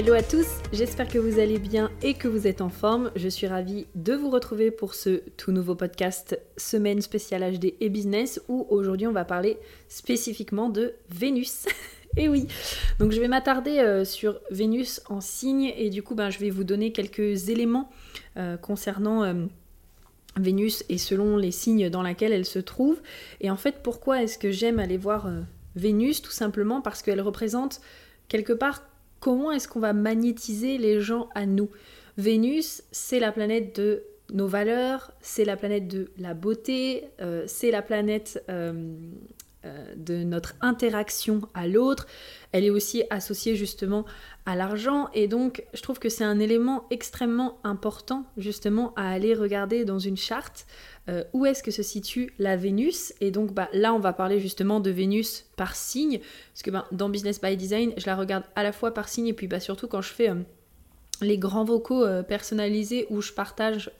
Hello à tous, j'espère que vous allez bien et que vous êtes en forme. Je suis ravie de vous retrouver pour ce tout nouveau podcast Semaine spéciale HD et Business où aujourd'hui on va parler spécifiquement de Vénus. et oui, donc je vais m'attarder euh, sur Vénus en signe et du coup ben, je vais vous donner quelques éléments euh, concernant... Euh, Vénus et selon les signes dans lesquels elle se trouve. Et en fait, pourquoi est-ce que j'aime aller voir Vénus? Tout simplement parce qu'elle représente quelque part comment est-ce qu'on va magnétiser les gens à nous? Vénus, c'est la planète de nos valeurs, c'est la planète de la beauté, euh, c'est la planète euh, de notre interaction à l'autre. Elle est aussi associée justement à l'argent et donc je trouve que c'est un élément extrêmement important justement à aller regarder dans une charte euh, où est-ce que se situe la Vénus et donc bah, là on va parler justement de Vénus par signe parce que bah, dans Business by Design je la regarde à la fois par signe et puis bah, surtout quand je fais euh, les grands vocaux personnalisés où je partage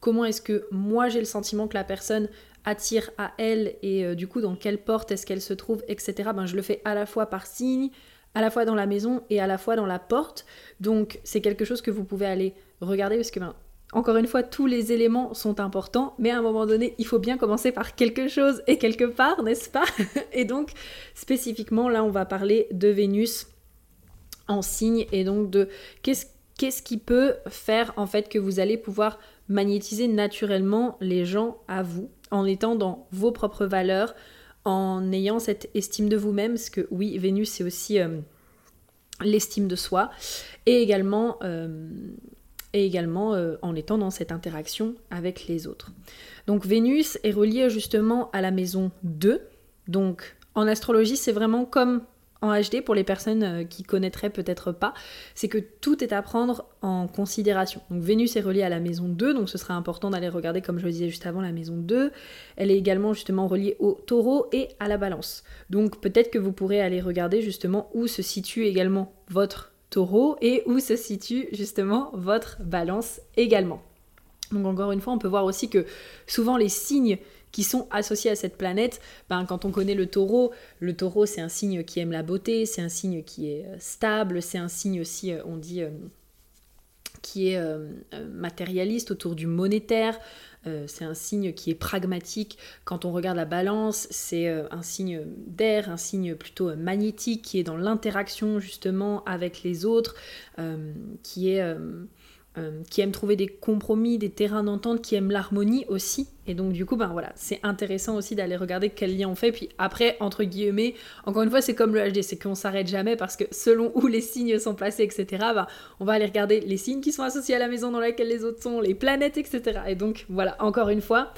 comment est-ce que moi j'ai le sentiment que la personne attire à elle et euh, du coup dans quelle porte est-ce qu'elle se trouve, etc. Ben, je le fais à la fois par signe, à la fois dans la maison et à la fois dans la porte. Donc c'est quelque chose que vous pouvez aller regarder parce que ben, encore une fois, tous les éléments sont importants, mais à un moment donné, il faut bien commencer par quelque chose et quelque part, n'est-ce pas? Et donc, spécifiquement, là, on va parler de Vénus en signe et donc de qu'est-ce qu'est-ce qui peut faire en fait que vous allez pouvoir magnétiser naturellement les gens à vous en étant dans vos propres valeurs, en ayant cette estime de vous-même, parce que oui, Vénus c'est aussi euh, l'estime de soi, et également, euh, et également euh, en étant dans cette interaction avec les autres. Donc Vénus est reliée justement à la maison 2, donc en astrologie c'est vraiment comme en HD pour les personnes euh, qui connaîtraient peut-être pas, c'est que tout est à prendre en considération. Donc Vénus est reliée à la maison 2, donc ce sera important d'aller regarder comme je le disais juste avant la maison 2. Elle est également justement reliée au taureau et à la balance. Donc peut-être que vous pourrez aller regarder justement où se situe également votre taureau et où se situe justement votre balance également. Donc encore une fois, on peut voir aussi que souvent les signes qui sont associés à cette planète. Ben, quand on connaît le taureau, le taureau c'est un signe qui aime la beauté, c'est un signe qui est euh, stable, c'est un signe aussi, euh, on dit, euh, qui est matérialiste autour du monétaire. c'est un signe qui est pragmatique. Quand on regarde la balance, c'est un signe d'air, un signe plutôt magnétique qui est dans l'interaction justement avec les autres, qui est euh, qui aiment trouver des compromis, des terrains d'entente, qui aiment l'harmonie aussi. Et donc du coup, ben voilà, c'est intéressant aussi d'aller regarder quel lien on fait. Puis après, entre guillemets, encore une fois, c'est comme le HD, c'est qu'on s'arrête jamais parce que selon où les signes sont placés, etc., ben, on va aller regarder les signes qui sont associés à la maison dans laquelle les autres sont, les planètes, etc. Et donc voilà, encore une fois,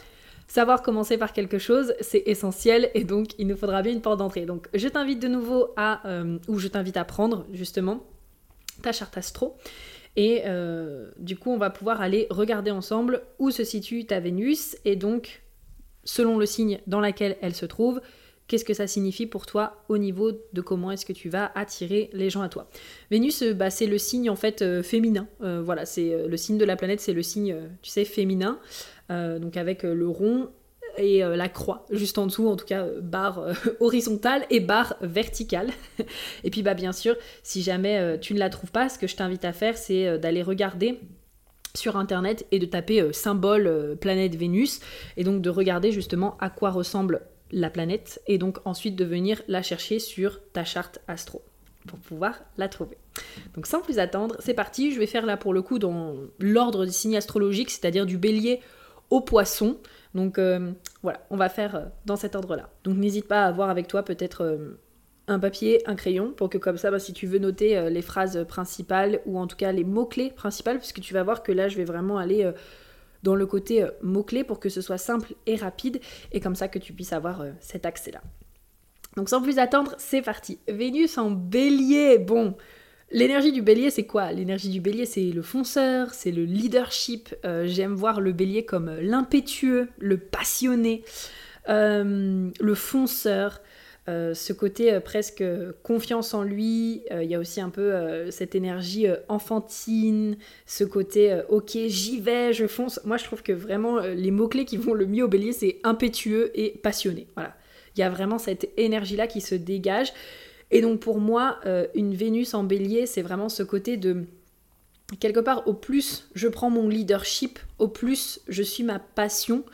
Savoir commencer par quelque chose, c'est essentiel et donc il nous faudra bien une porte d'entrée. Donc je t'invite de nouveau à, euh, ou je t'invite à prendre justement ta charte astro et euh, du coup, on va pouvoir aller regarder ensemble où se situe ta Vénus et donc, selon le signe dans lequel elle se trouve, qu'est-ce que ça signifie pour toi au niveau de comment est-ce que tu vas attirer les gens à toi. Vénus, euh, bah, c'est le signe en fait euh, féminin. voilà, c'est le signe de la planète, c'est le signe, tu sais, féminin. donc avec le rond et euh, la croix juste en dessous, en tout cas euh, barre euh, horizontale et barre verticale. et puis bah bien sûr, si jamais tu ne la trouves pas, ce que je t'invite à faire, c'est d'aller regarder sur internet et de taper symbole planète Vénus et donc de regarder justement à quoi ressemble la planète et donc ensuite de venir la chercher sur ta charte astro pour pouvoir la trouver. Donc sans plus attendre, c'est parti, je vais faire là pour le coup dans l'ordre des signes astrologiques, c'est-à-dire du bélier au poisson. Donc euh, voilà, on va faire euh, dans cet ordre-là. Donc n'hésite pas à avoir avec toi peut-être euh, un papier, un crayon, pour que comme ça, bah, si tu veux noter les phrases principales ou en tout cas les mots-clés principaux, puisque tu vas voir que là, je vais vraiment aller dans le côté mots-clés pour que ce soit simple et rapide, et comme ça que tu puisses avoir cet accès-là. Donc sans plus attendre, c'est parti. Vénus en bélier. Bon, l'énergie du bélier, c'est quoi? L'énergie du bélier, c'est le fonceur, c'est le leadership. Euh, j'aime voir le bélier comme l'impétueux, le passionné, euh, le fonceur. Euh, ce côté presque confiance en lui, il y a aussi un peu cette énergie enfantine, ce côté ok j'y vais, je fonce. Moi je trouve que vraiment les mots-clés qui vont le mieux au bélier c'est impétueux et passionné. Voilà. Il y a vraiment cette énergie-là qui se dégage. Et donc pour moi, euh, une Vénus en bélier, c'est vraiment ce côté de... Quelque part, au plus je prends mon leadership, au plus je suis ma passion.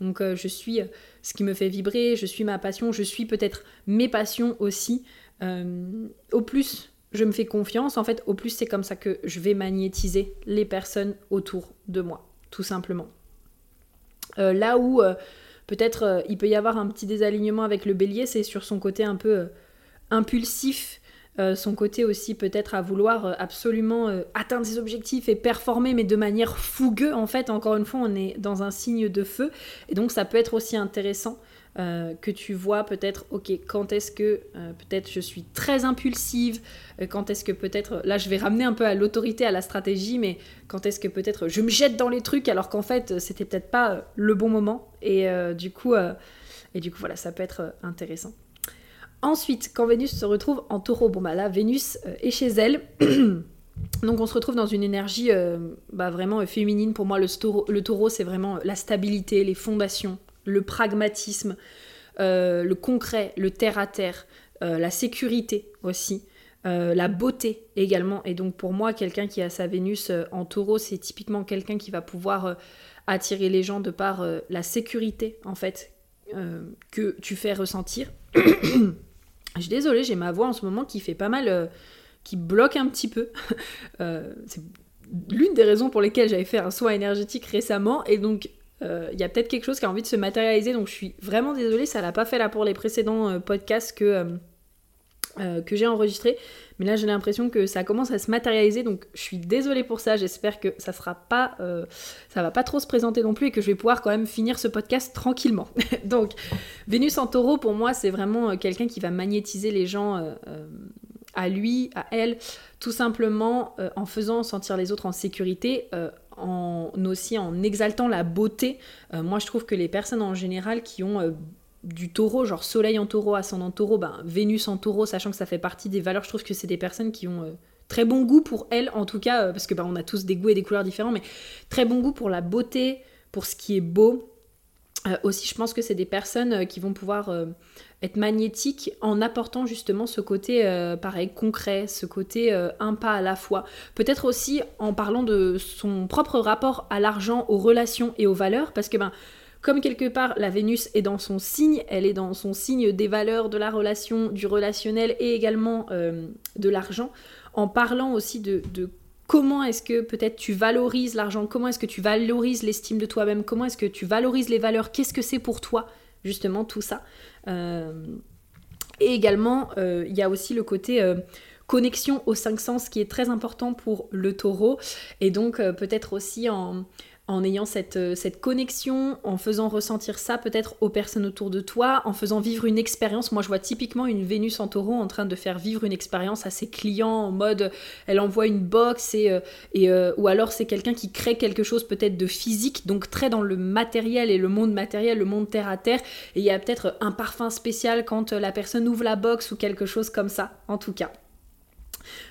Donc euh, je suis euh, ce qui me fait vibrer, je suis ma passion, je suis peut-être mes passions aussi. au plus je me fais confiance, en fait, au plus c'est comme ça que je vais magnétiser les personnes autour de moi, tout simplement. là où Peut-être il peut y avoir un petit désalignement avec le bélier, c'est sur son côté un peu impulsif, euh, son côté aussi peut-être à vouloir absolument atteindre ses objectifs et performer, mais de manière fougueuse. En fait, encore une fois, on est dans un signe de feu, et donc ça peut être aussi intéressant euh, que tu vois peut-être, ok, quand est-ce que euh, peut-être je suis très impulsive, euh, quand est-ce que peut-être, là je vais ramener un peu à l'autorité, à la stratégie, mais quand est-ce que peut-être je me jette dans les trucs alors qu'en fait c'était peut-être pas le bon moment, et du coup, et du coup voilà, ça peut être intéressant. Ensuite, quand Vénus se retrouve en taureau, bon bah là Vénus est chez elle. Donc on se retrouve dans une énergie bah, vraiment féminine. Pour moi, le taureau c'est vraiment la stabilité, les fondations, le pragmatisme, euh, le concret, le terre-à-terre, euh, la sécurité aussi, euh, la beauté également. Et donc pour moi, quelqu'un qui a sa Vénus en taureau, c'est typiquement quelqu'un qui va pouvoir attirer les gens de par la sécurité en fait que tu fais ressentir. Je suis désolée, j'ai ma voix en ce moment qui fait pas mal, qui bloque un petit peu. c'est l'une des raisons pour lesquelles j'avais fait un soin énergétique récemment. Et donc euh, il y a peut-être quelque chose qui a envie de se matérialiser, donc je suis vraiment désolée, ça l'a pas fait là pour les précédents euh, podcasts que, euh, que j'ai enregistrés, mais là j'ai l'impression que ça commence à se matérialiser, donc je suis désolée pour ça, j'espère que ça sera pas, ça va pas trop se présenter non plus et que je vais pouvoir quand même finir ce podcast tranquillement. donc Vénus en taureau pour moi c'est vraiment quelqu'un qui va magnétiser les gens à lui, à elle, tout simplement en faisant sentir les autres en sécurité, en, aussi en exaltant la beauté. Euh, moi, je trouve que les personnes en général qui ont euh, du taureau, genre soleil en taureau, ascendant taureau, ben, Vénus en taureau, sachant que ça fait partie des valeurs, je trouve que c'est des personnes qui ont euh, très bon goût pour elles, en tout cas, parce que ben, on a tous des goûts et des couleurs différents, mais très bon goût pour la beauté, pour ce qui est beau. aussi, je pense que c'est des personnes qui vont pouvoir être magnétique en apportant justement ce côté euh, pareil concret, ce côté euh, un pas à la fois. Peut-être aussi en parlant de son propre rapport à l'argent, aux relations et aux valeurs, parce que ben comme quelque part la Vénus est dans son signe, elle est dans son signe des valeurs, de la relation, du relationnel et également euh, de l'argent, en parlant aussi de, comment est-ce que peut-être tu valorises l'argent, comment est-ce que tu valorises l'estime de toi-même, comment est-ce que tu valorises les valeurs, qu'est-ce que c'est pour toi justement tout ça. Euh, et également, euh, il y a aussi le côté connexion aux cinq sens qui est très important pour le taureau. Et donc peut-être aussi en, en ayant cette, euh, cette, connexion, en faisant ressentir ça peut-être aux personnes autour de toi, en faisant vivre une expérience. Moi, je vois typiquement une Vénus en taureau en train de faire vivre une expérience à ses clients en mode elle envoie une box et, euh, et euh, ou alors c'est quelqu'un qui crée quelque chose peut-être de physique, donc très dans le matériel et le monde matériel, le monde terre à terre. Et il y a peut-être un parfum spécial quand la personne ouvre la box ou quelque chose comme ça, en tout cas.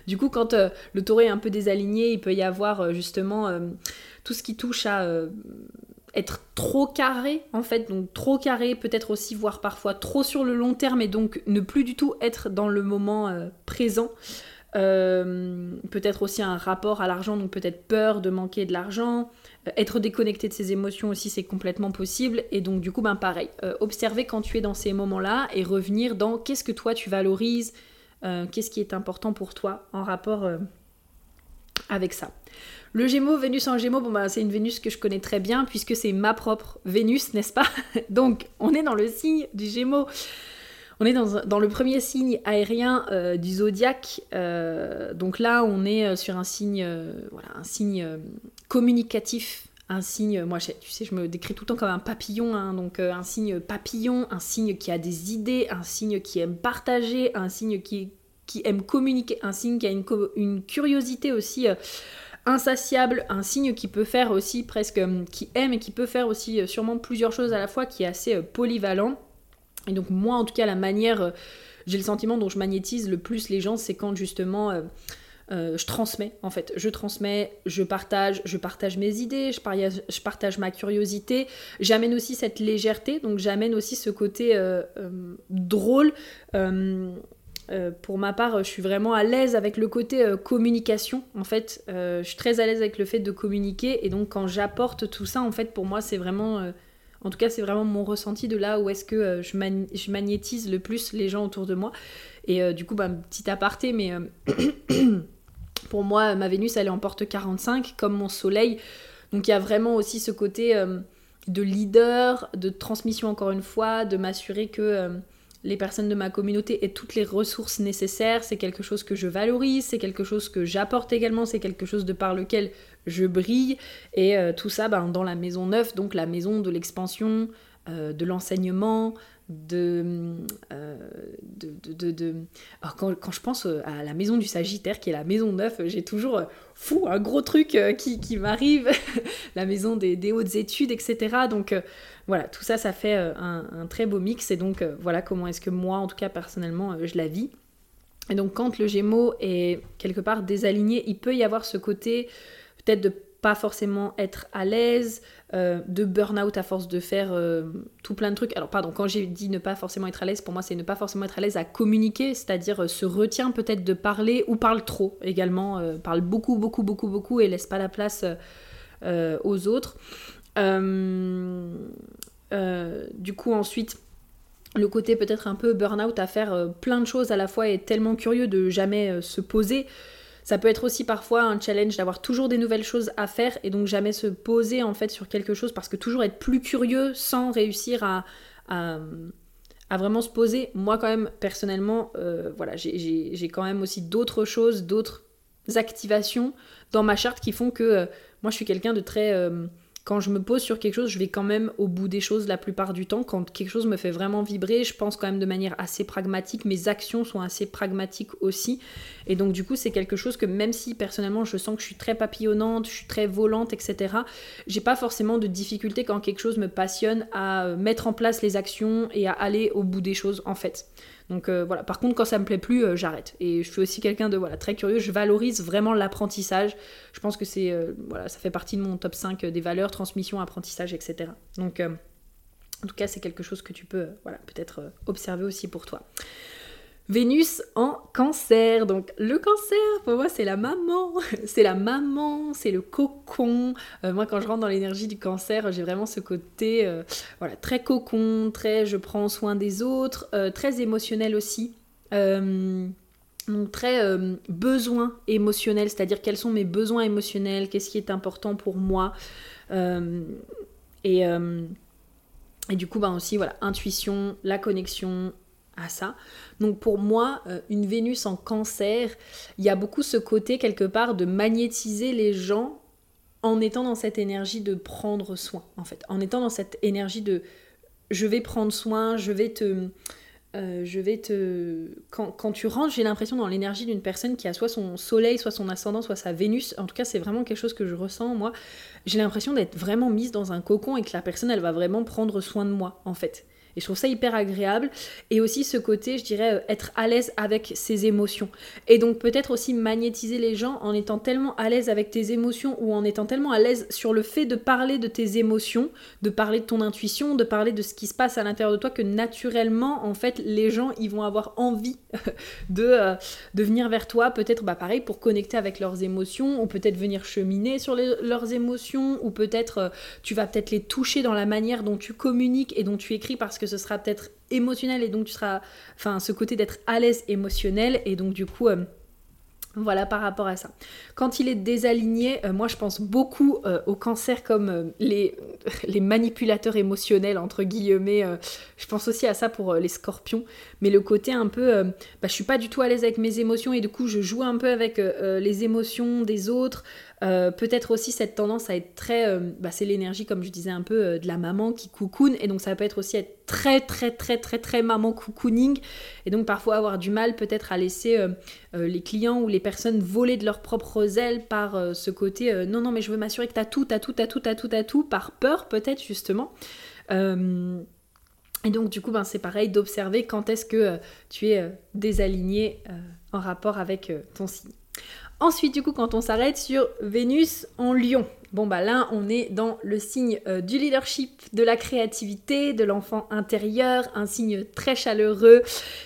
Du coup, quand le taureau est un peu désaligné, il peut y avoir justement tout ce qui touche à euh, être trop carré en fait, donc trop carré, peut-être aussi voir parfois trop sur le long terme et donc ne plus du tout être dans le moment euh, présent. Euh, peut-être aussi un rapport à l'argent, donc peut-être peur de manquer de l'argent, être déconnecté de ses émotions aussi c'est complètement possible. Et donc du coup ben pareil, observer quand tu es dans ces moments-là et revenir dans qu'est-ce que toi tu valorises, qu'est-ce qui est important pour toi en rapport avec ça. Le Gémeaux, Vénus en Gémeaux, bon bah c'est une Vénus que je connais très bien puisque c'est ma propre Vénus, n'est-ce pas? Donc on est dans le signe du Gémeaux. On est dans, le premier signe aérien euh, du zodiaque. Euh, donc là, on est euh, sur un signe, voilà, un signe communicatif un signe, moi tu sais, je me décris tout le temps comme un papillon, hein, donc euh, un signe papillon, un signe qui a des idées, un signe qui aime partager, un signe qui, qui aime communiquer, un signe qui a une, une curiosité aussi euh, insatiable, un signe qui peut faire aussi presque, euh, qui aime et qui peut faire aussi sûrement plusieurs choses à la fois, qui est assez polyvalent. Et donc moi en tout cas la manière, j'ai le sentiment dont je magnétise le plus les gens, c'est quand justement euh, je transmets en fait, je transmets, je partage, je partage mes idées, je, partage ma curiosité, j'amène aussi cette légèreté, donc j'amène aussi ce côté euh, euh, drôle. pour ma part, je suis vraiment à l'aise avec le côté communication. En fait, je suis très à l'aise avec le fait de communiquer. Et donc, quand j'apporte tout ça, en fait, pour moi, c'est vraiment, en tout cas, c'est vraiment mon ressenti de là où est-ce que je, je, magnétise le plus les gens autour de moi. Et du coup, bah, petit aparté, mais Pour moi, ma Vénus, elle est en porte 45, comme mon Soleil. Donc il y a vraiment aussi ce côté euh, de leader, de transmission encore une fois, de m'assurer que euh, les personnes de ma communauté aient toutes les ressources nécessaires. C'est quelque chose que je valorise, c'est quelque chose que j'apporte également, c'est quelque chose de par lequel je brille. Et euh, tout ça ben, dans la maison neuve, donc la maison de l'expansion, de l'enseignement, de, euh, de, de, Alors quand, quand, je pense euh, à la maison du Sagittaire, qui est la maison neuve, j'ai toujours euh, fou un gros truc qui, qui m'arrive, la maison des, des, hautes études, etc. Donc voilà, tout ça, ça fait un, un, très beau mix. Et donc voilà comment est-ce que moi, en tout cas personnellement, je la vis. Et donc quand le Gémeaux est quelque part désaligné, il peut y avoir ce côté peut-être de pas forcément être à l'aise, euh, de burn-out à force de faire euh, tout plein de trucs. Alors pardon, quand j'ai dit ne pas forcément être à l'aise, pour moi c'est ne pas forcément être à l'aise à communiquer, c'est-à-dire euh, se retient peut-être de parler ou parle trop également, parle beaucoup, beaucoup, beaucoup, beaucoup et laisse pas la place aux autres. du coup ensuite, le côté peut-être un peu burn-out à faire plein de choses à la fois et tellement curieux de jamais se poser. Ça peut être aussi parfois un challenge d'avoir toujours des nouvelles choses à faire et donc jamais se poser en fait sur quelque chose parce que toujours être plus curieux sans réussir à, à, vraiment se poser. Moi quand même personnellement, euh, voilà, j'ai quand même aussi d'autres choses, d'autres activations dans ma charte qui font que euh, moi je suis quelqu'un de très... Quand je me pose sur quelque chose, je vais quand même au bout des choses la plupart du temps. Quand quelque chose me fait vraiment vibrer, je pense quand même de manière assez pragmatique. Mes actions sont assez pragmatiques aussi. Et donc du coup, c'est quelque chose que même si personnellement je sens que je suis très papillonnante, je suis très volante, etc., j'ai pas forcément de difficulté quand quelque chose me passionne à mettre en place les actions et à aller au bout des choses en fait. Donc euh, voilà, par contre quand ça me plaît plus, euh, j'arrête. Et je suis aussi quelqu'un de voilà, très curieux, je valorise vraiment l'apprentissage. Je pense que c'est euh, voilà, ça fait partie de mon top 5 des valeurs, transmission, apprentissage, etc. Donc en tout cas, c'est quelque chose que tu peux voilà, peut-être observer aussi pour toi. Vénus en cancer. Donc le cancer, pour moi, c'est la maman. C'est la maman, c'est le cocon. Euh, moi, quand je rentre dans l'énergie du cancer, j'ai vraiment ce côté euh, voilà, très cocon, très je prends soin des autres, euh, très émotionnel aussi. donc très besoin émotionnel, c'est-à-dire quels sont mes besoins émotionnels, qu'est-ce qui est important pour moi. et, et du coup, ben aussi, voilà, intuition, la connexion, à ça. Donc pour moi, euh, une Vénus en cancer, il y a beaucoup ce côté quelque part de magnétiser les gens en étant dans cette énergie de prendre soin, en fait. En étant dans cette énergie de je vais prendre soin, je vais te... Euh, je vais te... Quand, quand tu rentres, j'ai l'impression dans l'énergie d'une personne qui a soit son soleil, soit son ascendant, soit sa Vénus. En tout cas, c'est vraiment quelque chose que je ressens, moi. J'ai l'impression d'être vraiment mise dans un cocon et que la personne, elle va vraiment prendre soin de moi, en fait. Et je trouve ça hyper agréable. Et aussi ce côté, je dirais, euh, être à l'aise avec ses émotions. Et donc peut-être aussi magnétiser les gens en étant tellement à l'aise avec tes émotions ou en étant tellement à l'aise sur le fait de parler de tes émotions, de parler de ton intuition, de parler de ce qui se passe à l'intérieur de toi, que naturellement, en fait, les gens, ils vont avoir envie de, euh, de venir vers toi, peut-être, bah pareil, pour connecter avec leurs émotions, ou peut-être venir cheminer sur leurs émotions, ou peut-être euh, tu vas peut-être les toucher dans la manière dont tu communiques et dont tu écris parce que ce sera peut-être émotionnel et donc tu seras, enfin, ce côté d'être à l'aise émotionnel et donc du coup, euh, Voilà par rapport à ça. Quand il est désaligné, euh, moi je pense beaucoup euh, au cancer comme les, les, manipulateurs émotionnels, entre guillemets. je pense aussi à ça pour les scorpions. Mais le côté un peu, bah, je suis pas du tout à l'aise avec mes émotions et du coup je joue un peu avec les émotions des autres. Euh, peut-être aussi cette tendance à être très. Euh, bah, c'est l'énergie, comme je disais un peu, euh, de la maman qui coucoune. Et donc ça peut être aussi être très, très, très, très, très maman cocooning. Et donc parfois avoir du mal peut-être à laisser les clients ou les personnes voler de leurs propres ailes par ce côté non, non, mais je veux m'assurer que tu as tout, tu as tout, tu as tout, tu as tout, tu as tout, par peur peut-être justement. et donc du coup, ben, c'est pareil d'observer quand est-ce que tu es désaligné en rapport avec ton signe. Ensuite, du coup, quand on s'arrête sur Vénus en lion, bon bah là, on est dans le signe euh, du leadership, de la créativité, de l'enfant intérieur, un signe très chaleureux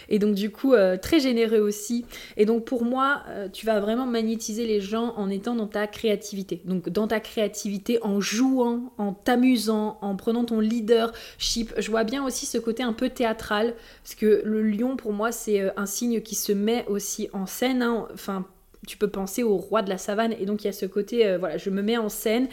et donc du coup euh, très généreux aussi. Et donc pour moi, euh, tu vas vraiment magnétiser les gens en étant dans ta créativité. Donc dans ta créativité, en jouant, en t'amusant, en prenant ton leadership. Je vois bien aussi ce côté un peu théâtral parce que le lion, pour moi, c'est un signe qui se met aussi en scène. Hein. Enfin, tu peux penser au roi de la savane. Et donc il y a ce côté euh, voilà je me mets en scène.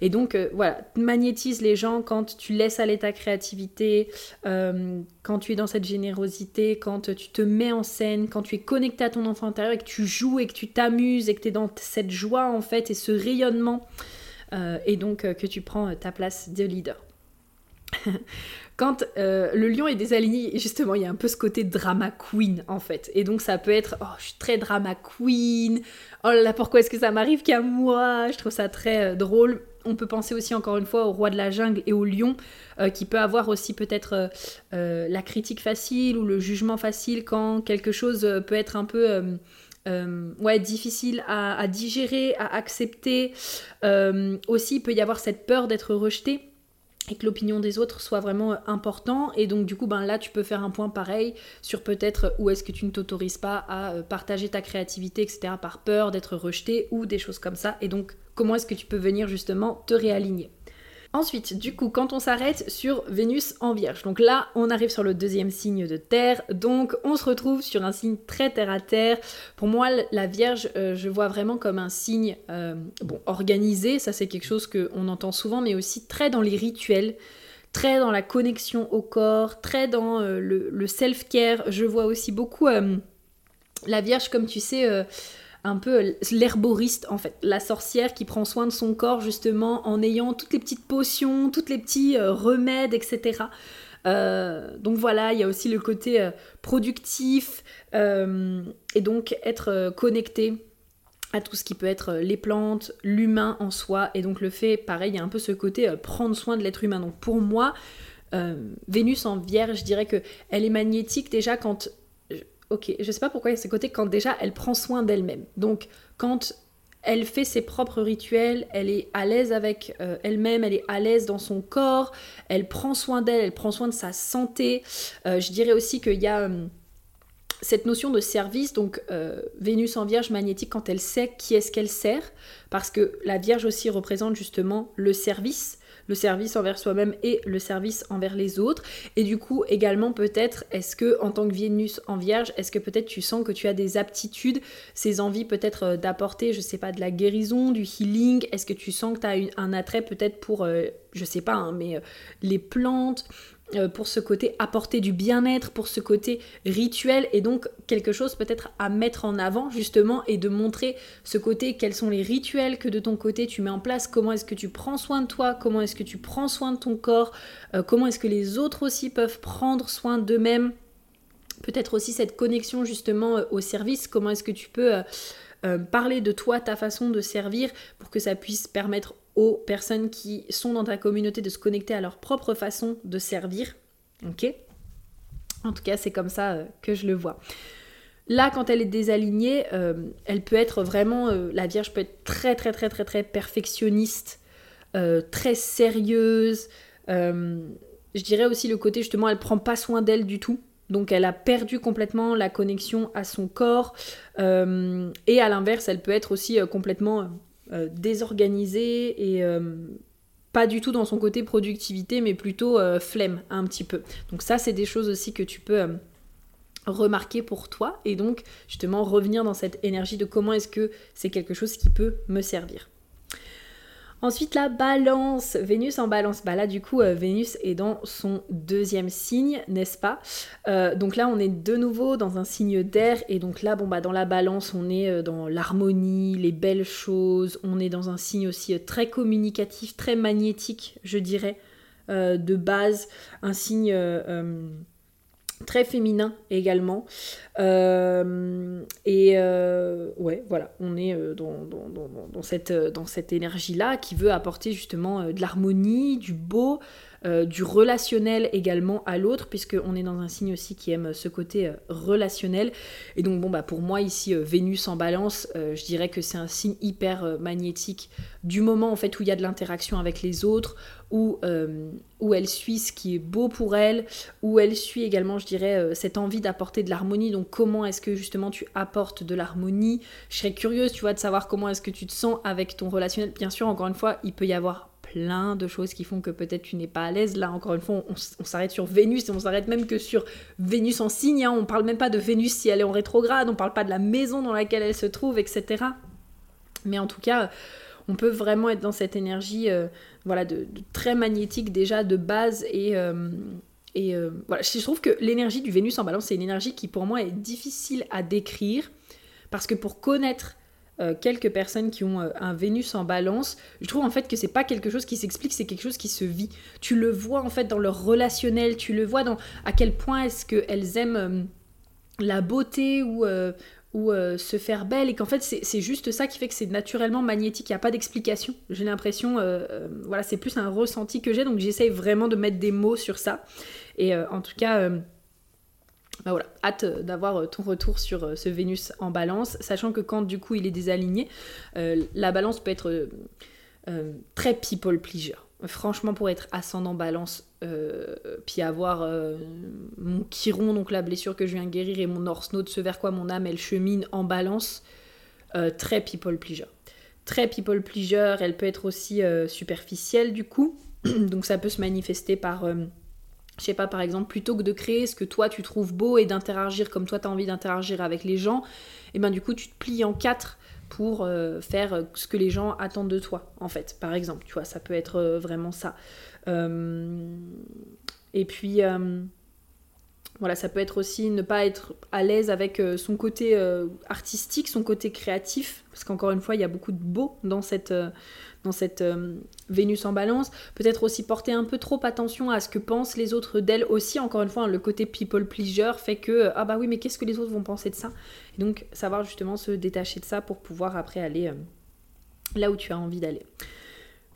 Et donc euh, voilà magnétise les gens quand tu laisses aller ta créativité euh, quand tu es dans cette générosité quand tu te mets en scène quand tu es connecté à ton enfant intérieur et que tu joues et que tu t'amuses et que tu es dans cette joie en fait et ce rayonnement et donc que tu prends ta place de leader quand euh, le lion est désaligné, justement, il y a un peu ce côté drama queen en fait. Et donc ça peut être, oh, je suis très drama queen, oh là là, pourquoi est-ce que ça m'arrive qu'à moi? Je trouve ça très euh, drôle. On peut penser aussi encore une fois au roi de la jungle et au lion, euh, qui peut avoir aussi peut-être la critique facile ou le jugement facile quand quelque chose peut être un peu... ouais, difficile à, digérer, à accepter. aussi, il peut y avoir cette peur d'être rejeté et que l'opinion des autres soit vraiment important. Et donc du coup, ben là, tu peux faire un point pareil sur peut-être où est-ce que tu ne t'autorises pas à euh, partager ta créativité, etc., par peur d'être rejeté ou des choses comme ça. Et donc, comment est-ce que tu peux venir justement te réaligner? Ensuite, du coup, quand on s'arrête sur Vénus en Vierge, donc là, on arrive sur le deuxième signe de Terre, donc on se retrouve sur un signe très terre à terre. Pour moi, la Vierge, euh, je vois vraiment comme un signe euh, organisé, ça c'est quelque chose qu'on entend souvent, mais aussi très dans les rituels très dans la connexion au corps, très dans euh, le, self-care. Je vois aussi beaucoup la Vierge, comme tu sais, un peu l'herboriste en fait, la sorcière qui prend soin de son corps justement en ayant toutes les petites potions, toutes les petits euh, remèdes, etc. Euh, donc voilà, il y a aussi le côté euh, productif et donc être connecté à tout ce qui peut être les plantes, l'humain en soi, et donc le fait, pareil, il y a un peu ce côté prendre soin de l'être humain. Donc pour moi, Vénus en Vierge, je dirais que elle est magnétique déjà quand ok, je sais pas pourquoi il y a ce côté quand déjà elle prend soin d'elle-même. Donc quand elle fait ses propres rituels, elle est à l'aise avec euh, elle-même, elle est à l'aise dans son corps, elle prend soin d'elle, elle prend soin de sa santé. Euh, je dirais aussi qu'il y a hum, cette notion de service, donc euh, Vénus en Vierge magnétique, quand elle sait qui est-ce qu'elle sert, parce que la Vierge aussi représente justement le service le service envers soi-même et le service envers les autres. Et du coup, également peut-être, est-ce que en tant que Vénus en Vierge, est-ce que peut-être tu sens que tu as des aptitudes, ces envies peut-être euh, d'apporter, je sais pas, de la guérison, du healing? Est-ce que tu sens que tu as un attrait peut-être pour, euh, je sais pas, hein, mais euh, les plantes pour ce côté apporter du bien-être, pour ce côté rituel et donc quelque chose peut-être à mettre en avant justement et de montrer ce côté, quels sont les rituels que de ton côté tu mets en place, comment est-ce que tu prends soin de toi, comment est-ce que tu prends soin de ton corps, euh, comment est-ce que les autres aussi peuvent prendre soin d'eux-mêmes, peut-être aussi cette connexion justement euh, au service, comment est-ce que tu peux... parler de toi, ta façon de servir pour que ça puisse permettre aux personnes qui sont dans ta communauté de se connecter à leur propre façon de servir. Ok? En tout cas, c'est comme ça euh, que je le vois. Là, quand elle est désalignée, euh, elle peut être vraiment, euh, la Vierge peut être très très très très très perfectionniste, très sérieuse. je dirais aussi le côté justement, elle prend pas soin d'elle du tout. Donc elle a perdu complètement la connexion à son corps. et à l'inverse, elle peut être aussi complètement euh, désorganisé et euh, pas du tout dans son côté productivité, mais plutôt euh, flemme un petit peu. Donc ça, c'est des choses aussi que tu peux remarquer pour toi et donc justement revenir dans cette énergie de comment est-ce que c'est quelque chose qui peut me servir. Ensuite, la balance. Vénus en balance. Bah là, du coup, euh, Vénus est dans son deuxième signe, n'est-ce pas? Euh, Donc là, on est de nouveau dans un signe d'air. Et donc là, bon, bah, dans la balance, on est euh, dans l'harmonie, les belles choses. On est dans un signe aussi très communicatif, très magnétique, je dirais, de base. Un signe très féminin également. Euh, et euh, ouais, voilà, on est euh, dans, cette énergie-là qui veut apporter justement de l'harmonie, du beau, du relationnel également à l'autre, puisqu'on est dans un signe aussi qui aime ce côté relationnel. Et donc, bon, bah, pour moi, ici, Vénus en balance, je dirais que c'est un signe hyper magnétique du moment en fait où il y a de l'interaction avec les autres, où, euh, où elle suit ce qui est beau pour elle, où elle suit également, je dirais, euh, cette envie d'apporter de l'harmonie. Donc comment est-ce que justement tu apportes de l'harmonie? Je serais curieuse, tu vois, de savoir comment est-ce que tu te sens avec ton relationnel. Bien sûr, encore une fois, il peut y avoir plein de choses qui font que peut-être tu n'es pas à l'aise. Là, encore une fois, on, s'arrête sur Vénus et on s'arrête même que sur Vénus en signe. Hein. On parle même pas de Vénus si elle est en rétrograde, on parle pas de la maison dans laquelle elle se trouve, etc. Mais en tout cas, on peut vraiment être dans cette énergie euh, voilà, de, très magnétique déjà de base et, euh, et euh, je trouve que l'énergie du Vénus en balance, c'est une énergie qui pour moi est difficile à décrire parce que pour connaître quelques personnes qui ont un Vénus en balance, je trouve en fait que c'est pas quelque chose qui s'explique, c'est quelque chose qui se vit. Tu le vois en fait dans leur relationnel, tu le vois dans à quel point est-ce qu'elles aiment la beauté ou, ou euh, se faire belle et qu'en fait c'est juste ça qui fait que c'est naturellement magnétique, il n'y a pas d'explication. J'ai l'impression, euh, euh, voilà, c'est plus un ressenti que j'ai, donc j'essaye vraiment de mettre des mots sur ça. Et en tout cas, bah voilà, hâte d'avoir ton retour sur ce Vénus en balance, sachant que quand du coup il est désaligné, la balance peut être très people pleaser. Franchement, pour être ascendant balance, euh, puis avoir euh, mon chiron, donc la blessure que je viens guérir, et mon North Node, ce vers quoi mon âme elle chemine en balance, euh, très people pleaser. Très people pleaser, elle peut être aussi superficielle du coup, donc ça peut se manifester par, je sais pas, par exemple, plutôt que de créer ce que toi tu trouves beau et d'interagir comme toi tu as envie d'interagir avec les gens, et ben du coup tu te plies en quatre pour euh, faire euh, ce que les gens attendent de toi, en fait, par exemple. Tu vois, ça peut être euh, vraiment ça. et puis, voilà, ça peut être aussi ne pas être à l'aise avec son côté artistique, son côté créatif, parce qu'encore une fois, il y a beaucoup de beau dans cette, dans cette euh, Vénus en balance. Peut-être aussi porter un peu trop attention à ce que pensent les autres d'elle aussi. Encore une fois, le côté people pleaser fait que, euh, ah bah oui, mais qu'est-ce que les autres vont penser de ça? Et donc, savoir justement se détacher de ça pour pouvoir après aller euh, là où tu as envie d'aller.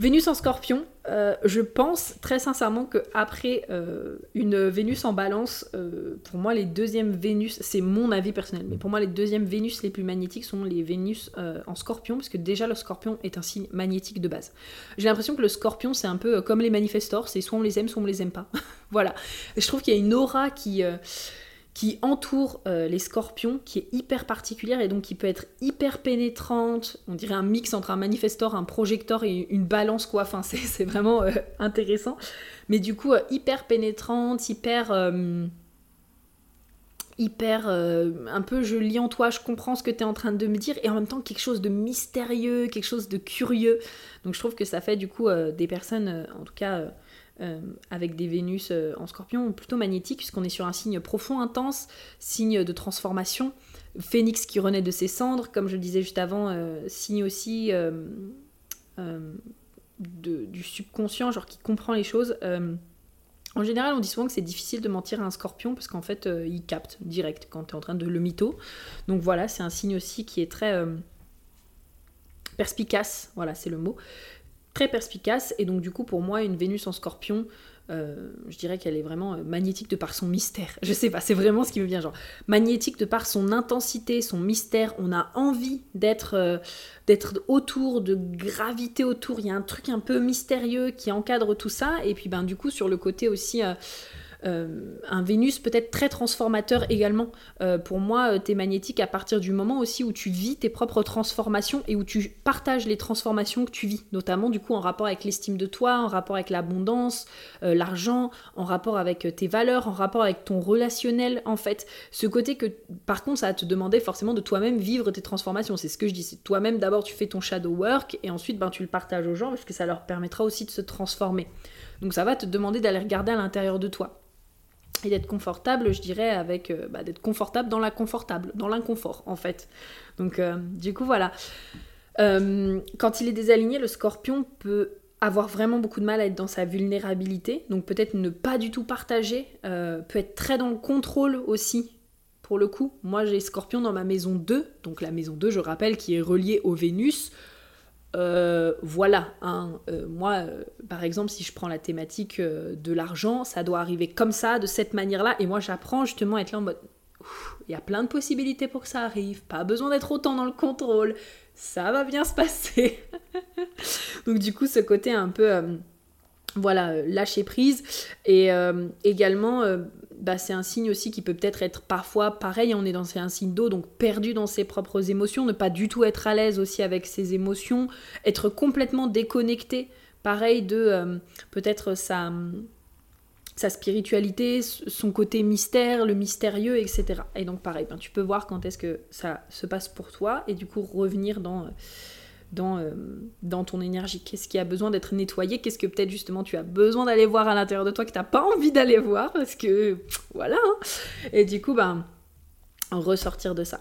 Vénus en scorpion, euh, je pense très sincèrement que après euh, une Vénus en balance, euh, pour moi les deuxièmes Vénus, c'est mon avis personnel, mais pour moi les deuxièmes Vénus les plus magnétiques sont les Vénus en scorpion, parce que déjà le scorpion est un signe magnétique de base. J'ai l'impression que le scorpion c'est un peu comme les manifestors, c'est soit on les aime, soit on les aime pas. voilà. je trouve qu'il y a une aura qui qui entoure euh, les scorpions, qui est hyper particulière et donc qui peut être hyper pénétrante. On dirait un mix entre un manifestor, un projecteur et une balance, quoi. Enfin, c'est vraiment euh, intéressant. Mais du coup, euh, hyper pénétrante, hyper. hyper. un peu, je lis en toi, je comprends ce que tu es en train de me dire, et en même temps, quelque chose de mystérieux, quelque chose de curieux. Donc, je trouve que ça fait du coup des personnes, en tout cas euh, avec des Vénus euh, en scorpion plutôt magnétiques, puisqu'on est sur un signe profond, intense, signe de transformation. Phénix qui renaît de ses cendres, comme je le disais juste avant, euh, signe aussi du subconscient, genre qui comprend les choses. en général, on dit souvent que c'est difficile de mentir à un scorpion parce qu'en fait, il capte direct quand tu es en train de le mytho. Donc voilà, c'est un signe aussi qui est très perspicace, voilà, c'est le mot très perspicace. Et donc, du coup, pour moi, une Vénus en scorpion, euh, je dirais qu'elle est vraiment euh, magnétique de par son mystère. Je sais pas, c'est vraiment ce qui me vient, genre magnétique de par son intensité, son mystère. On a envie d'être euh, d'être autour, de graviter autour. Il y a un truc un peu mystérieux qui encadre tout ça. Et puis, ben, du coup, sur le côté aussi un Vénus peut-être très transformateur également. Euh, pour moi, tu es magnétique à partir du moment aussi où tu vis tes propres transformations et où tu partages les transformations que tu vis, notamment du coup en rapport avec l'estime de toi, en rapport avec l'abondance, l'argent, en rapport avec tes valeurs, en rapport avec ton relationnel en fait. Ce côté que par contre ça va te demander forcément de toi-même vivre tes transformations. C'est ce que je dis, toi-même d'abord tu fais ton shadow work et ensuite ben, tu le partages aux gens parce que ça leur permettra aussi de se transformer. Donc ça va te demander d'aller regarder à l'intérieur de toi d'être confortable, je dirais, avec euh, bah, d'être confortable dans l'inconfortable, dans l'inconfort en fait. Donc euh, du coup voilà. Euh, quand il est désaligné, le scorpion peut avoir vraiment beaucoup de mal à être dans sa vulnérabilité, donc peut-être ne pas du tout partager, peut être très dans le contrôle aussi. Pour le coup, moi j'ai Scorpion dans ma maison 2, donc la maison 2, je rappelle, qui est reliée au Vénus. Euh, voilà, hein, euh, moi, euh, par exemple, si je prends la thématique de l'argent, ça doit arriver comme ça, de cette manière-là, et moi j'apprends justement à être là en mode, il y a plein de possibilités pour que ça arrive, pas besoin d'être autant dans le contrôle, ça va bien se passer. Donc du coup, ce côté un peu, voilà, lâcher prise, et également bah, c'est un signe aussi qui peut peut-être être parfois pareil, on est dans un signe d'eau, donc perdu dans ses propres émotions, ne pas du tout être à l'aise aussi avec ses émotions, être complètement déconnecté, pareil de euh, peut-être sa, sa spiritualité, son côté mystère, le mystérieux, etc. Et donc pareil, ben, tu peux voir quand est-ce que ça se passe pour toi. Et du coup revenir dans... Euh, dans, euh, dans ton énergie? Qu'est-ce qui a besoin d'être nettoyé? Qu'est-ce que peut-être justement tu as besoin d'aller voir à l'intérieur de toi que tu n'as pas envie d'aller voir? Parce que voilà. Hein. Et du coup, ben, ressortir de ça.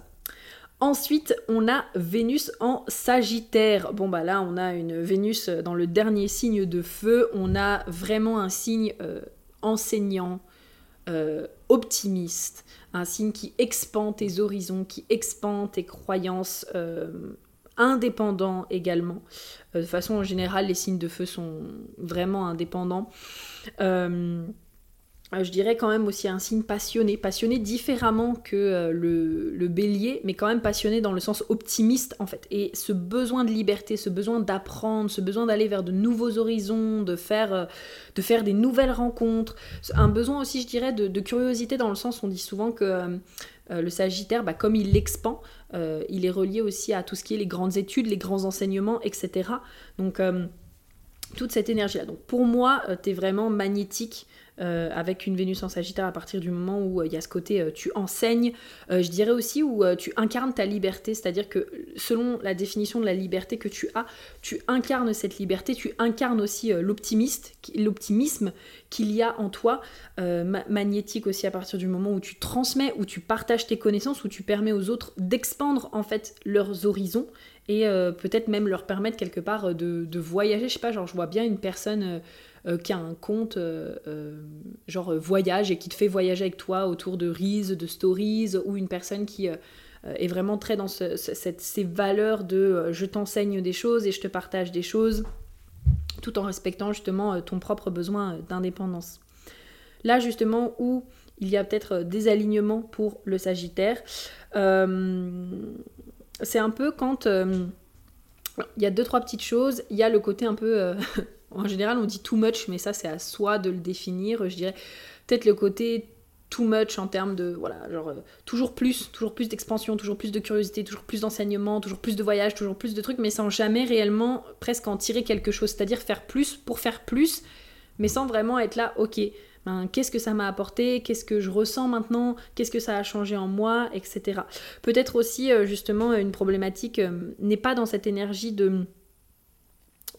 Ensuite, on a Vénus en Sagittaire. Bon, bah là, on a une Vénus dans le dernier signe de feu. On a vraiment un signe euh, enseignant, euh, optimiste, un signe qui expand tes horizons, qui expand tes croyances, indépendants également. Euh, de façon générale, les signes de feu sont vraiment indépendants. Euh, je dirais quand même aussi un signe passionné, passionné différemment que euh, le, bélier, mais quand même passionné dans le sens optimiste en fait. Et ce besoin de liberté, ce besoin d'apprendre, ce besoin d'aller vers de nouveaux horizons, de faire, de faire des nouvelles rencontres, un besoin aussi je dirais de, curiosité dans le sens on dit souvent que le Sagittaire, bah, comme il l'expand, euh, il est relié aussi à tout ce qui est les grandes études, les grands enseignements, etc. Donc euh, toute cette énergie-là. Donc pour moi, euh, tu es vraiment magnétique euh, avec une Vénus en Sagittaire à partir du moment où euh, il y a ce côté euh, tu enseignes, je dirais aussi où tu incarnes ta liberté, c'est-à-dire que selon la définition de la liberté que tu as, tu incarnes cette liberté, tu incarnes aussi l'optimiste, l'optimisme qu'il y a en toi, magnétique aussi à partir du moment où tu transmets, où tu partages tes connaissances, où tu permets aux autres d'expandre en fait leurs horizons et peut-être même leur permettre quelque part de, voyager. Je sais pas, genre je vois bien une personne euh, qui a un compte euh, euh, genre voyage et qui te fait voyager avec toi autour de Reels, de Stories, ou une personne qui est vraiment très dans ces valeurs de je t'enseigne des choses et je te partage des choses, tout en respectant justement ton propre besoin d'indépendance. Là justement où il y a peut-être des alignements pour le Sagittaire, c'est un peu quand... il y a deux, trois petites choses. Il y a le côté un peu En général, on dit too much, mais ça, c'est à soi de le définir. Je dirais peut-être le côté too much en termes de voilà genre euh, toujours plus toujours plus d'expansion toujours plus de curiosité toujours plus d'enseignement toujours plus de voyages toujours plus de trucs mais sans jamais réellement presque en tirer quelque chose. C'est-à-dire faire plus pour faire plus mais sans vraiment être là ok ben, qu'est-ce que ça m'a apporté? Qu'est-ce que je ressens maintenant? Qu'est-ce que ça a changé en moi? Etc peut-être aussi euh, justement une problématique euh, n'est pas dans cette énergie de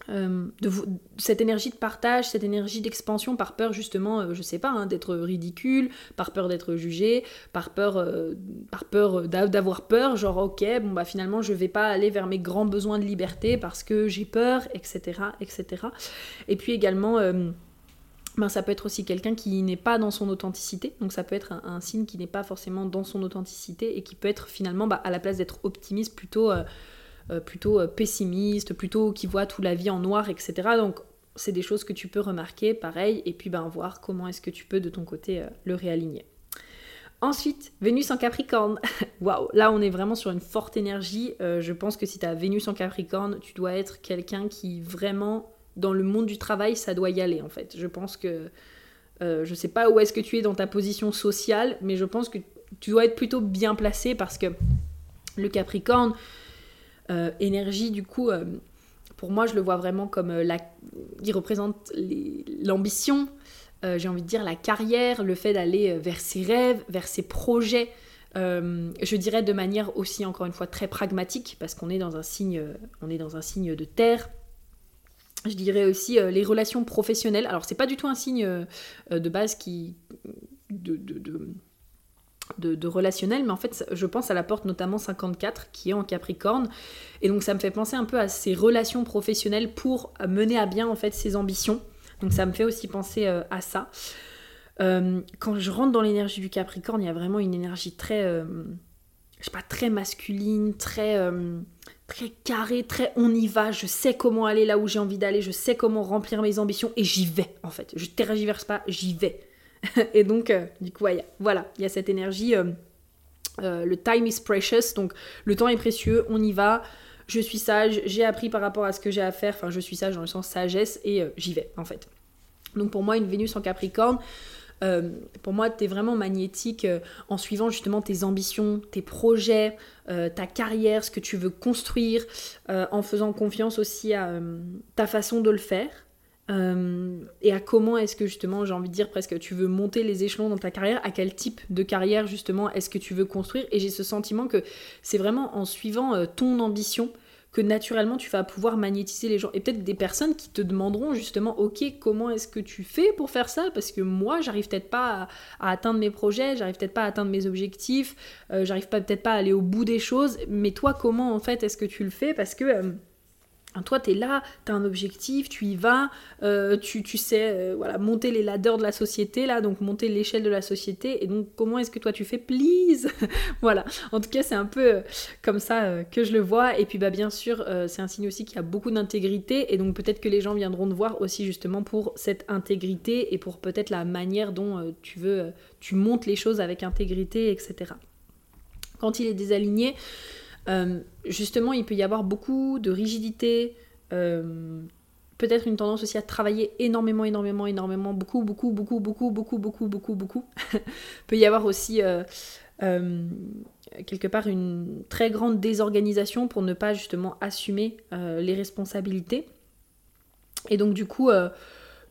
euh, de cette énergie de partage, cette énergie d'expansion par peur justement, euh, je sais pas, hein, d'être ridicule, par peur d'être jugé, par peur, euh, par peur d'avoir peur, genre ok, bon bah finalement je vais pas aller vers mes grands besoins de liberté parce que j'ai peur, etc., etc. Et puis également, ben, ça peut être aussi quelqu'un qui n'est pas dans son authenticité, donc ça peut être un, signe qui n'est pas forcément dans son authenticité et qui peut être finalement bah, à la place d'être optimiste plutôt plutôt euh, pessimiste, plutôt qui voit toute la vie en noir, etc. Donc c'est des choses que tu peux remarquer, pareil, et puis ben, voir comment est-ce que tu peux de ton côté euh, le réaligner. Ensuite, Vénus en Capricorne. Waouh, là on est vraiment sur une forte énergie. je pense que si tu as Vénus en Capricorne, tu dois être quelqu'un qui vraiment, dans le monde du travail, ça doit y aller en fait. Je pense que je sais pas où est-ce que tu es dans ta position sociale, mais je pense que tu dois être plutôt bien placé parce que le Capricorne, énergie du coup, pour moi je le vois vraiment comme la... Il représente l'ambition, j'ai envie de dire la carrière, le fait d'aller vers ses rêves, vers ses projets, euh, je dirais de manière aussi encore une fois très pragmatique parce qu'on est dans un signe, on est dans un signe de terre. Je dirais aussi euh, les relations professionnelles. Alors c'est pas du tout un signe euh, de base qui de, relationnel, mais en fait je pense à la porte notamment 54 qui est en Capricorne et donc ça me fait penser un peu à ces relations professionnelles pour mener à bien en fait ses ambitions. Donc ça me fait aussi penser à ça. Euh, quand je rentre dans l'énergie du Capricorne, il y a vraiment une énergie très, euh, je sais pas, très masculine, très, euh, très carrée, très on y va. Je sais comment aller là où j'ai envie d'aller, je sais comment remplir mes ambitions et j'y vais en fait. Je tergiverse pas, j'y vais. et donc, du coup, voilà, il y a cette énergie. le time is precious, donc le temps est précieux, on y va je suis sage, j'ai appris par rapport à ce que j'ai à faire, enfin je suis sage dans le sens sagesse et j'y vais en fait. Donc pour moi une Vénus en Capricorne, euh, pour moi, tu vraiment magnétique euh, en suivant justement tes ambitions, tes projets, euh, ta carrière, ce que tu veux construire, en faisant confiance aussi à ta façon de le faire. Et à comment est-ce que justement, j'ai envie de dire presque, tu veux monter les échelons dans ta carrière, à quel type de carrière justement est-ce que tu veux construire? Et j'ai ce sentiment que c'est vraiment en suivant ton ambition que naturellement tu vas pouvoir magnétiser les gens. Et peut-être des personnes qui te demanderont justement, ok, comment est-ce que tu fais pour faire ça? Parce que moi, j'arrive peut-être pas à, atteindre mes projets, j'arrive peut-être pas à atteindre mes objectifs, euh, j'arrive peut-être pas à aller au bout des choses. Mais toi, comment en fait est-ce que tu le fais? Parce que euh, toi, tu es là, tu as un objectif, tu y vas, euh, tu, sais euh, voilà, monter les ladders de la société, là, donc monter l'échelle de la société. Et donc, comment est-ce que toi, tu fais? Please Voilà. En tout cas, c'est un peu euh, comme ça que je le vois. Et puis, bah, bien sûr, c'est un signe aussi qui a beaucoup d'intégrité. Et donc, peut-être que les gens viendront te voir aussi justement pour cette intégrité et pour peut-être la manière dont tu veux, tu montes les choses avec intégrité, etc. Quand il est désaligné, euh, justement, il peut y avoir beaucoup de rigidité, euh, peut-être une tendance aussi à travailler énormément, énormément, énormément, beaucoup, beaucoup, beaucoup, beaucoup, beaucoup, beaucoup, beaucoup, beaucoup. peut y avoir aussi euh, quelque part une très grande désorganisation pour ne pas justement assumer les responsabilités. Et donc du coup,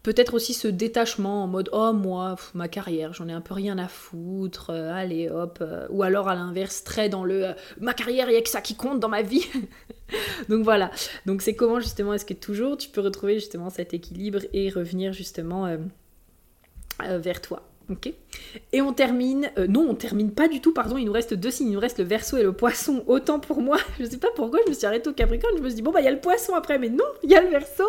Peut-être aussi ce détachement en mode oh moi ma carrière j'en ai un peu rien à foutre euh, allez hop euh, ou alors à l'inverse très dans le euh, ma carrière il y a que ça qui compte dans ma vie. Donc voilà. Donc c'est comment justement est-ce que toujours tu peux retrouver justement cet équilibre et revenir justement vers toi? Ok. Et on termine. Euh, non, on termine pas du tout, pardon. Il nous reste deux signes. Il nous reste le verso et le poisson. Autant pour moi. Je sais pas pourquoi je me suis arrêtée au Capricorne. Je me suis dit, bon, bah, il y a le poisson après. Mais non, il y a le verso.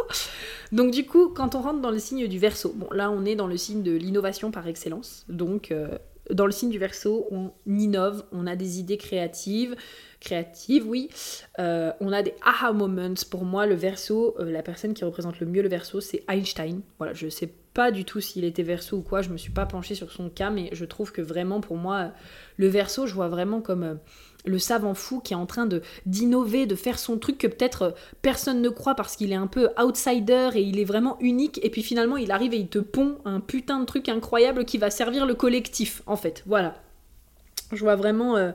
Donc, du coup, quand on rentre dans le signe du verso, bon, là, on est dans le signe de l'innovation par excellence. Donc, euh, dans le signe du verso, on innove, on a des idées créatives créatives, oui. Euh, on a des aha moments. Pour moi, le verso, la personne qui représente le mieux le verso, c'est Einstein. Voilà, je sais pas du tout s'il était verso ou quoi, je me suis pas penchée sur son cas, mais je trouve que vraiment pour moi, le verso, je vois vraiment comme euh, le savant fou qui est en train de d'innover, de faire son truc que peut-être euh, personne ne croit parce qu'il est un peu outsider et il est vraiment unique, et puis finalement il arrive et il te pond un putain de truc incroyable qui va servir le collectif, en fait. Voilà. Je vois vraiment. Euh,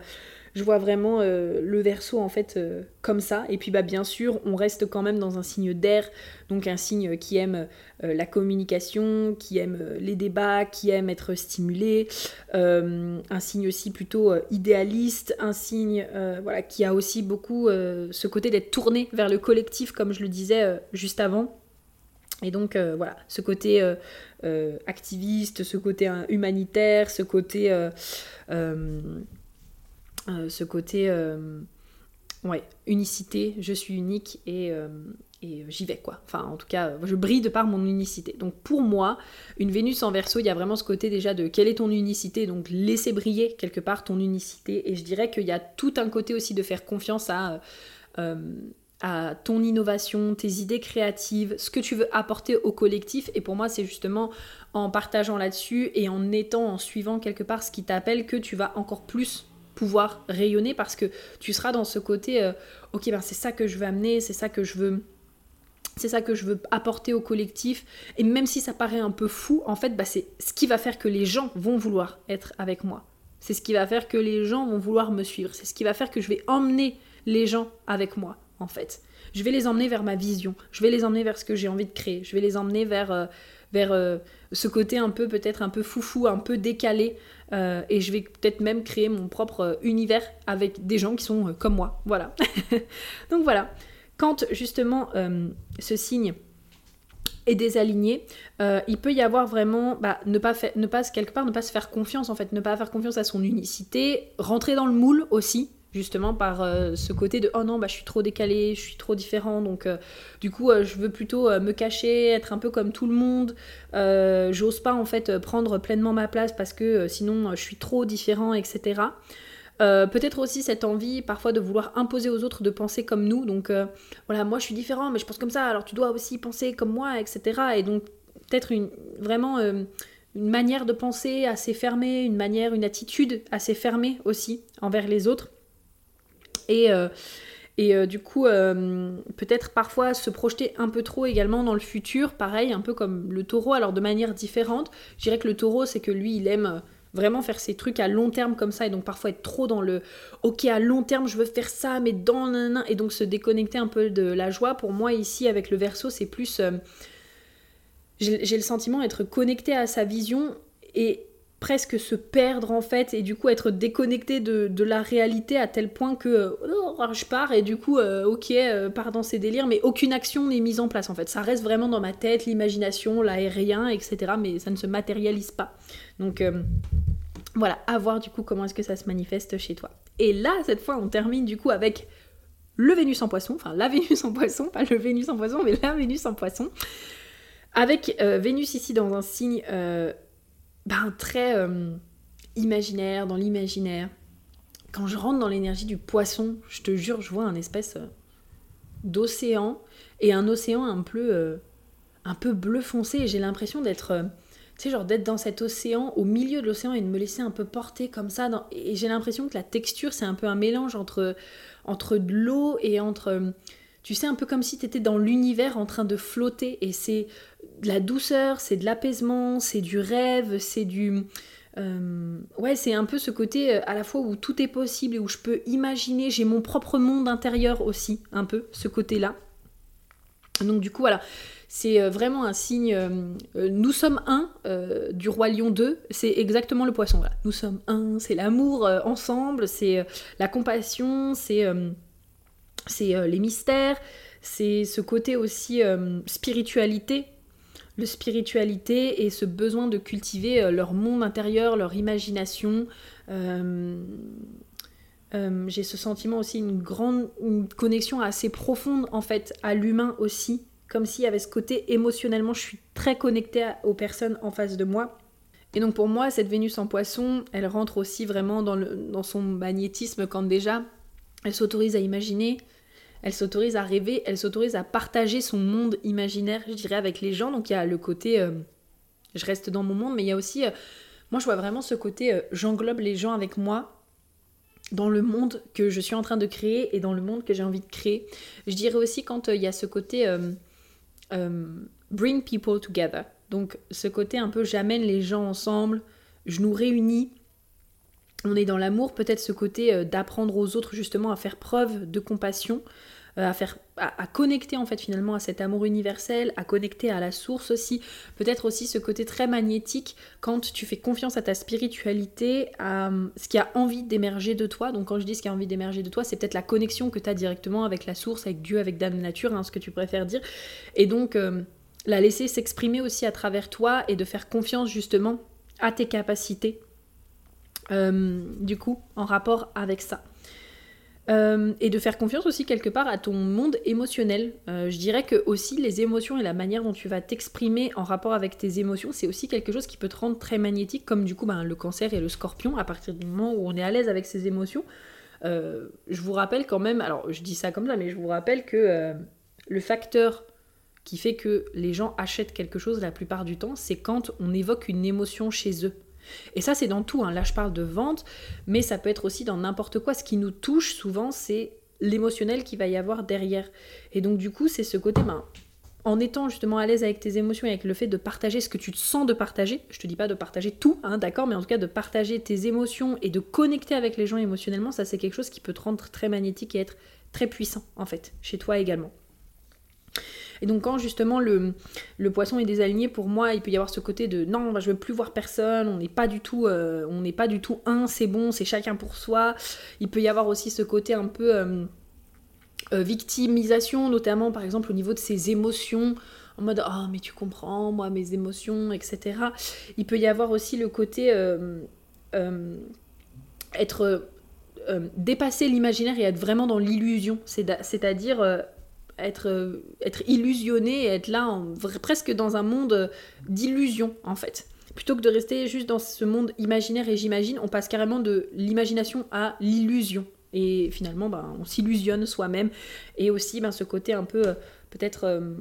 je vois vraiment euh, le verso en fait euh, comme ça. Et puis bah bien sûr, on reste quand même dans un signe d'air, donc un signe qui aime euh, la communication, qui aime les débats, qui aime être stimulé, un signe aussi plutôt idéaliste, un signe voilà qui a aussi beaucoup ce côté d'être tourné vers le collectif, comme je le disais juste avant. Et donc voilà, ce côté activiste, ce côté humanitaire, ce côté euh, ce côté euh, ouais, unicité, je suis unique et, euh, et j'y vais quoi. Enfin en tout cas, je brille de par mon unicité. Donc pour moi, une Vénus en verso, il y a vraiment ce côté déjà de quelle est ton unicité, donc laisser briller quelque part ton unicité. Et je dirais qu'il y a tout un côté aussi de faire confiance à ton innovation, tes idées créatives, ce que tu veux apporter au collectif. Et pour moi, c'est justement en partageant là-dessus et en étant, en suivant quelque part ce qui t'appelle que tu vas encore plus pouvoir rayonner parce que tu seras dans ce côté, euh, ok, ben c'est ça que je veux amener, c'est ça que je veux c'est ça que je veux apporter au collectif. Et même si ça paraît un peu fou, en fait, bah, c'est ce qui va faire que les gens vont vouloir être avec moi. C'est ce qui va faire que les gens vont vouloir me suivre. C'est ce qui va faire que je vais emmener les gens avec moi, en fait. Je vais les emmener vers ma vision. Je vais les emmener vers ce que j'ai envie de créer. Je vais les emmener vers, euh, vers euh, ce côté un peu, peut-être un peu foufou, un peu décalé. Euh, et je vais peut-être même créer mon propre univers avec des gens qui sont comme moi. Voilà. Donc voilà. Quand justement ce signe est désaligné, il peut y avoir vraiment bah, ne pas ne pas quelque part ne pas se faire confiance en fait, ne pas faire confiance à son unicité, rentrer dans le moule aussi, justement par euh, ce côté de oh non bah je suis trop décalé je suis trop différent donc euh, du coup euh, je veux plutôt me cacher être un peu comme tout le monde. J'ose pas en fait prendre pleinement ma place parce que sinon je suis trop différent etc peut-être aussi cette envie parfois de vouloir imposer aux autres de penser comme nous donc voilà moi je suis différent mais je pense comme ça alors tu dois aussi penser comme moi etc et donc peut-être une vraiment une manière de penser assez fermée, une manière, une attitude assez fermée aussi envers les autres. Et, euh, euh, du coup, euh, peut-être parfois se projeter un peu trop également dans le futur, pareil, un peu comme le taureau, alors de manière différente. Je dirais que le taureau, c'est que lui, il aime vraiment faire ses trucs à long terme comme ça et donc parfois être trop dans le ok à long terme je veux faire ça mais dans et donc se déconnecter un peu de la joie pour moi ici avec le verso c'est plus j'ai le sentiment d'être connecté à sa vision et presque se perdre en fait et du coup être déconnecté de, la réalité à tel point que oh, je pars et du coup euh, ok euh, pars dans ces délires mais aucune action n'est mise en place en fait. Ça reste vraiment dans ma tête l'imagination l'aérien etc mais ça ne se matérialise pas. Donc euh, voilà à voir du coup comment est-ce que ça se manifeste chez toi. Et là cette fois on termine du coup avec le Vénus en poisson enfin la Vénus en poisson pas le Vénus en poisson mais la Vénus en poisson. Avec Vénus ici dans un signe ben, très euh, imaginaire, dans l'imaginaire. Quand je rentre dans l'énergie du poisson, je te jure, je vois un espèce euh, d'océan et un océan un peu, euh, un peu bleu foncé j'ai l'impression d'être tu sais, genre d'être dans cet océan, au milieu de l'océan et de me laisser un peu porter comme ça. Et j'ai l'impression que la texture, c'est un peu un mélange entre, entre de l'eau et entre. Tu sais, un peu comme si tu étais dans l'univers en train de flotter. Et c'est de la douceur, c'est de l'apaisement, c'est du rêve, c'est du... Euh, ouais, c'est un peu ce côté euh, à la fois où tout est possible et où je peux imaginer, j'ai mon propre monde intérieur aussi, un peu, ce côté-là. Donc du coup, voilà, c'est euh, vraiment un signe. nous sommes un du roi lion 2, c'est exactement le poisson. Voilà. Nous sommes un, c'est l'amour ensemble, c'est la compassion, c'est c'est les mystères, c'est ce côté aussi spiritualité le spiritualité et ce besoin de cultiver euh, leur monde intérieur, leur imagination. Euh, euh, j'ai ce sentiment aussi, une grande connexion assez profonde en fait à l'humain aussi, comme s'il y avait ce côté émotionnellement, je suis très connectée aux personnes en face de moi. Et donc pour moi, cette Vénus en poisson, elle rentre aussi vraiment dans son magnétisme quand déjà elle s'autorise à imaginer, elle s'autorise à rêver, elle s'autorise à partager son monde imaginaire, je dirais, avec les gens. Donc il y a le côté, euh, je reste dans mon monde, mais il y a aussi, euh, moi je vois vraiment ce côté, euh, j'englobe les gens avec moi dans le monde que je suis en train de créer et dans le monde que j'ai envie de créer. Je dirais aussi quand il y a ce côté bring people together. Donc ce côté un peu j'amène les gens ensemble, je nous réunis on est dans l'amour, peut-être ce côté d'apprendre aux autres justement à faire preuve de compassion, euh, à faire à, connecter en fait finalement à cet amour universel, à connecter à la source aussi, peut-être aussi ce côté très magnétique quand tu fais confiance à ta spiritualité, à ce qui a envie d'émerger de toi. Donc quand je dis ce qui a envie d'émerger de toi, c'est peut-être la connexion que tu as directement avec la source, avec Dieu, avec Dame Nature, hein, ce que tu préfères dire. Et donc euh, la laisser s'exprimer aussi à travers toi et de faire confiance justement à tes capacités. Euh, du coup, en rapport avec ça. Euh, et de faire confiance aussi quelque part à ton monde émotionnel. Euh, je dirais que aussi les émotions et la manière dont tu vas t'exprimer en rapport avec tes émotions, c'est aussi quelque chose qui peut te rendre très magnétique, comme du coup ben, le cancer et le scorpion, à partir du moment où on est à l'aise avec ses émotions. Je vous rappelle quand même, alors je dis ça comme ça, mais je vous rappelle que le facteur qui fait que les gens achètent quelque chose la plupart du temps, c'est quand on évoque une émotion chez eux. Et ça, c'est dans tout. Hein. Là, je parle de vente, mais ça peut être aussi dans n'importe quoi. Ce qui nous touche souvent, c'est l'émotionnel qu'il va y avoir derrière. Et donc, du coup, c'est ce côté, ben, en étant justement à l'aise avec tes émotions et avec le fait de partager ce que tu te sens de partager, je te dis pas de partager tout, hein, d'accord, mais en tout cas de partager tes émotions et de connecter avec les gens émotionnellement, ça c'est quelque chose qui peut te rendre très magnétique et être très puissant en fait, chez toi également. Et donc quand justement le, poisson est désaligné, pour moi, il peut y avoir ce côté de non, bah, je veux plus voir personne, on n'est pas du tout, euh, pas du tout un, c'est bon, c'est chacun pour soi. Il peut y avoir aussi ce côté un peu euh, euh, victimisation, notamment par exemple au niveau de ses émotions, en mode oh mais tu comprends, moi mes émotions, etc. Il peut y avoir aussi le côté être dépasser l'imaginaire et être vraiment dans l'illusion, c'est-à-dire être, euh, être illusionné être là en, presque dans un monde d'illusion en fait. Plutôt que de rester juste dans ce monde imaginaire et j'imagine, on passe carrément de l'imagination à l'illusion. Et finalement, ben, on s'illusionne soi-même. Et aussi ben, ce côté un peu, euh, peut-être, euh,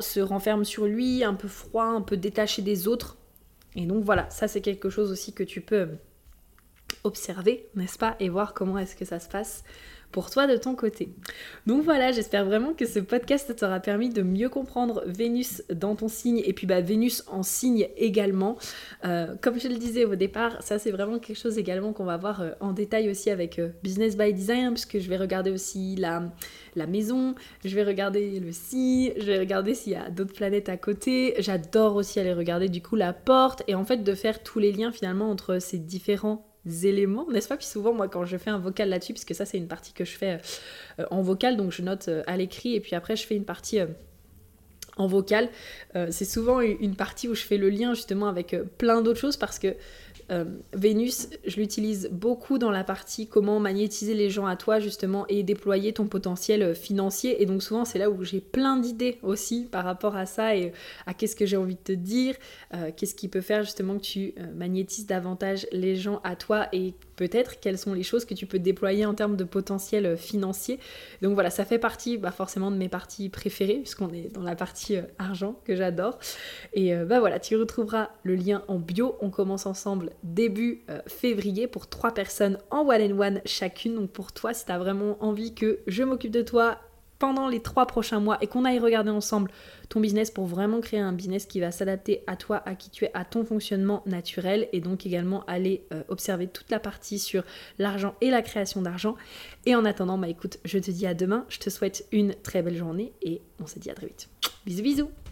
se renferme sur lui, un peu froid, un peu détaché des autres. Et donc voilà, ça c'est quelque chose aussi que tu peux observer, n'est-ce pas, et voir comment est-ce que ça se passe pour toi de ton côté. Donc voilà, j'espère vraiment que ce podcast t'aura permis de mieux comprendre Vénus dans ton signe et puis bah, Vénus en signe également. Euh, comme je le disais au départ, ça c'est vraiment quelque chose également qu'on va voir euh, en détail aussi avec euh, Business by Design, puisque je vais regarder aussi la, la maison, je vais regarder le signe, je vais regarder s'il y a d'autres planètes à côté. J'adore aussi aller regarder du coup la porte et en fait de faire tous les liens finalement entre ces différents éléments, n'est-ce pas? Puis souvent, moi, quand je fais un vocal là-dessus, puisque ça, c'est une partie que je fais euh, en vocal, donc je note euh, à l'écrit, et puis après, je fais une partie euh, en vocal. c'est souvent une partie où je fais le lien justement avec plein d'autres choses, parce que euh, Vénus, je l'utilise beaucoup dans la partie comment magnétiser les gens à toi justement et déployer ton potentiel euh, financier. Et donc souvent c'est là où j'ai plein d'idées aussi par rapport à ça et euh, à qu'est-ce que j'ai envie de te dire, qu'est-ce qui peut faire justement que tu magnétises davantage les gens à toi et peut-être quelles sont les choses que tu peux déployer en termes de potentiel financier. Donc voilà, ça fait partie bah, forcément de mes parties préférées puisqu'on est dans la partie argent que j'adore. Et bah voilà, tu retrouveras le lien en bio. On commence ensemble début euh, février pour trois personnes en one and one chacune. Donc pour toi, si tu vraiment envie que je m'occupe de toi pendant les trois prochains mois et qu'on aille regarder ensemble ton business pour vraiment créer un business qui va s'adapter à toi, à qui tu es, à ton fonctionnement naturel et donc également aller euh, observer toute la partie sur l'argent et la création d'argent. Et en attendant, bah écoute, je te dis à demain, je te souhaite une très belle journée et on se dit à très vite. Bisous bisous